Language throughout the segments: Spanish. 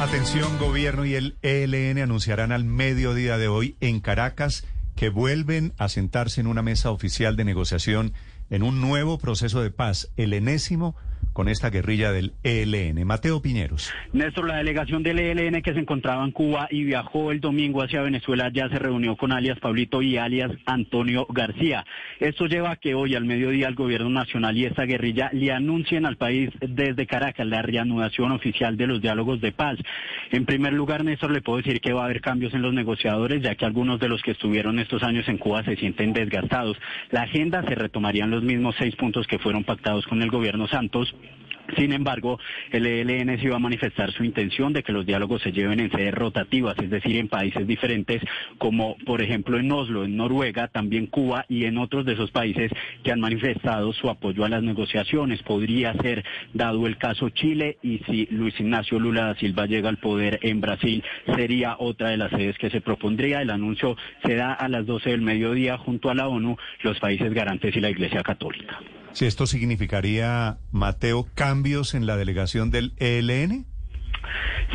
Atención, gobierno y el ELN anunciarán al mediodía de hoy en Caracas que vuelven a sentarse en una mesa oficial de negociación en un nuevo proceso de paz, el enésimo con esta guerrilla del ELN. Mateo Piñeros. Néstor, la delegación del ELN que se encontraba en Cuba y viajó el domingo hacia Venezuela ya se reunió con alias Pablito y alias Antonio García. Esto lleva a que hoy al mediodía el gobierno nacional y esta guerrilla le anuncien al país desde Caracas la reanudación oficial de los diálogos de paz. En primer lugar, Néstor, le puedo decir que va a haber cambios en los negociadores, ya que algunos de los que estuvieron estos años en Cuba se sienten desgastados. La agenda se retomarían los mismos seis puntos que fueron pactados con el gobierno Santos sin embargo, el ELN sí va a manifestar su intención de que los diálogos se lleven en sedes rotativas, es decir, en países diferentes, como por ejemplo en Oslo, en Noruega, también Cuba y en otros de esos países que han manifestado su apoyo a las negociaciones. Podría ser dado el caso Chile y si Luis Ignacio Lula da Silva llega al poder en Brasil, sería otra de las sedes que se propondría. El anuncio se da a las 12 del mediodía junto a la ONU, los países garantes y la Iglesia Católica. Si esto significaría, Mateo, cambios en la delegación del ELN.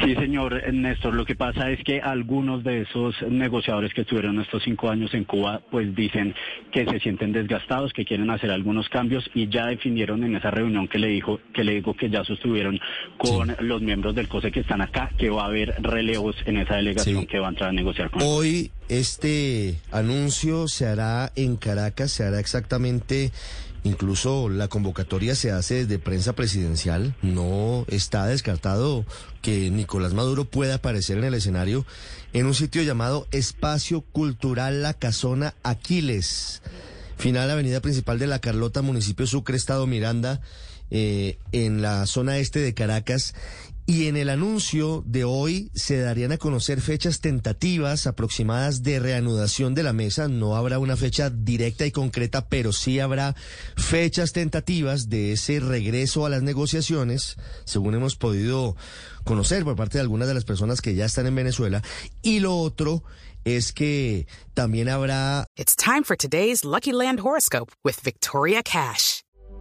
Sí, señor Néstor. Lo que pasa es que algunos de esos negociadores que estuvieron estos cinco años en Cuba, pues dicen que se sienten desgastados, que quieren hacer algunos cambios y ya definieron en esa reunión que le dijo, que le digo que ya sostuvieron con los miembros del COSE que están acá, que va a haber relevos en esa delegación Sí. que va a entrar a negociar con Hoy este anuncio se hará en Caracas, se hará exactamente, incluso la convocatoria se hace desde prensa presidencial, no está descartado que Nicolás Maduro pueda aparecer en el escenario en un sitio llamado Espacio Cultural La Casona Aquiles, final avenida principal de La Carlota, municipio Sucre, Estado Miranda, eh, en la zona este de Caracas. Y en el anuncio de hoy se darían a conocer fechas tentativas aproximadas de reanudación de la mesa. No habrá una fecha directa y concreta, pero sí habrá fechas tentativas de ese regreso a las negociaciones, según hemos podido conocer por parte de algunas de las personas que ya están en Venezuela. Y lo otro es que también habrá It's time for today's Lucky Land horoscope with Victoria Cash.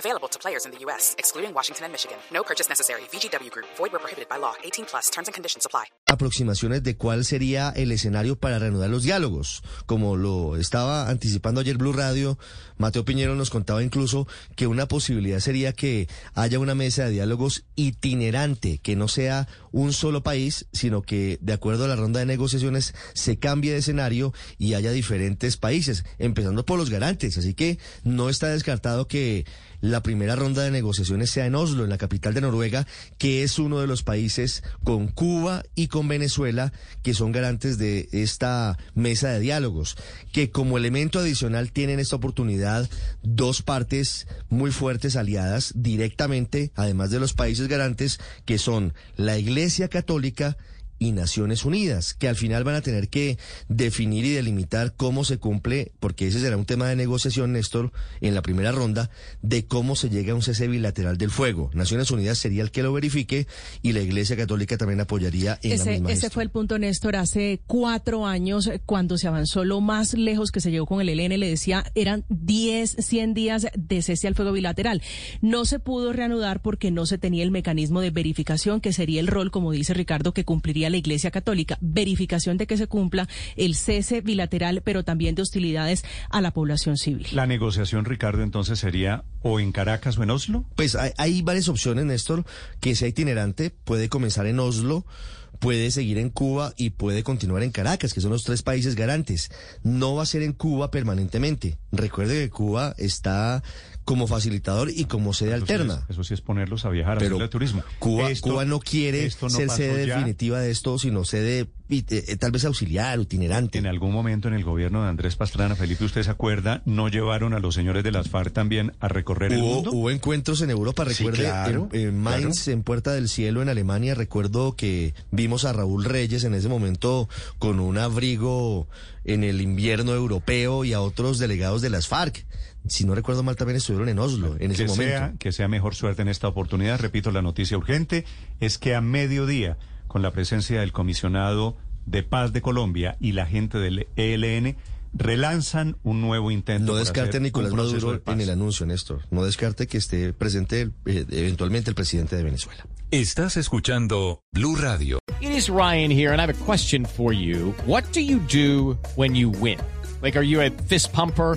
Available to players in the U.S., excluding Washington and Michigan. No purchase necessary. VGW Group, void where prohibited by law. 18 plus terms and conditions apply. aproximaciones de cuál sería el escenario para reanudar los diálogos. Como lo estaba anticipando ayer Blue Radio, Mateo Piñero nos contaba incluso que una posibilidad sería que haya una mesa de diálogos itinerante, que no sea un solo país, sino que de acuerdo a la ronda de negociaciones se cambie de escenario y haya diferentes países, empezando por los garantes. Así que no está descartado que la primera ronda de negociaciones sea en Oslo, en la capital de Noruega, que es uno de los países con Cuba y con Venezuela que son garantes de esta mesa de diálogos, que como elemento adicional tienen esta oportunidad dos partes muy fuertes aliadas directamente, además de los países garantes, que son la Iglesia Católica y Naciones Unidas, que al final van a tener que definir y delimitar cómo se cumple, porque ese será un tema de negociación, Néstor, en la primera ronda, de cómo se llega a un cese bilateral del fuego. Naciones Unidas sería el que lo verifique y la Iglesia Católica también apoyaría en la Ese, misma ese gestión. fue el punto, Néstor, hace cuatro años, eh, cuando se avanzó lo más lejos que se llegó con el ELN, le decía, eran 10, 100 días de cese al fuego bilateral. No se pudo reanudar porque no se tenía el mecanismo de verificación, que sería el rol, como dice Ricardo, que cumpliría la Iglesia Católica. Verificación de que se cumpla el cese bilateral, pero también de hostilidades a la población civil. La negociación, Ricardo, entonces sería o en Caracas o en Oslo. Pues hay, hay varias opciones, Néstor, que sea itinerante, puede comenzar en Oslo, puede seguir en Cuba y puede continuar en Caracas, que son los tres países garantes. No va a ser en Cuba permanentemente. Recuerde que Cuba está como facilitador y como sede alterna. es- eso sí es ponerlos a viajar, a Pero hacer el turismo. Cuba, Esto- Cuba no quiere esto no ser sede ya. definitiva de esto, sino sede tal vez auxiliar, itinerante. En algún momento en el gobierno de Andrés Pastrana, Felipe, ¿usted se acuerda? ¿No llevaron a los señores de las FARC también a recorrer el mundo? hubo encuentros en Europa, Sí, recuerde, claro, en, en Mainz, en Puerta del Cielo, en Alemania, recuerdo que vimos a Raúl Reyes en ese momento con un abrigo en el invierno europeo y a otros delegados de las FARC. Si no recuerdo mal, también estuvieron en Oslo en ese que momento. sea, que sea mejor suerte en esta oportunidad. Repito, la noticia urgente es que a mediodía, con la presencia del comisionado de paz de Colombia y la gente del ELN, relanzan un nuevo intento. No descarte Nicolás de Maduro en el anuncio, Néstor. No descarte que esté presente el- eh, eventualmente el presidente de Venezuela. Estás escuchando Blue Radio. It is Ryan here, and I have a question for you. What do you do when you win? Like, are you a fist pumper?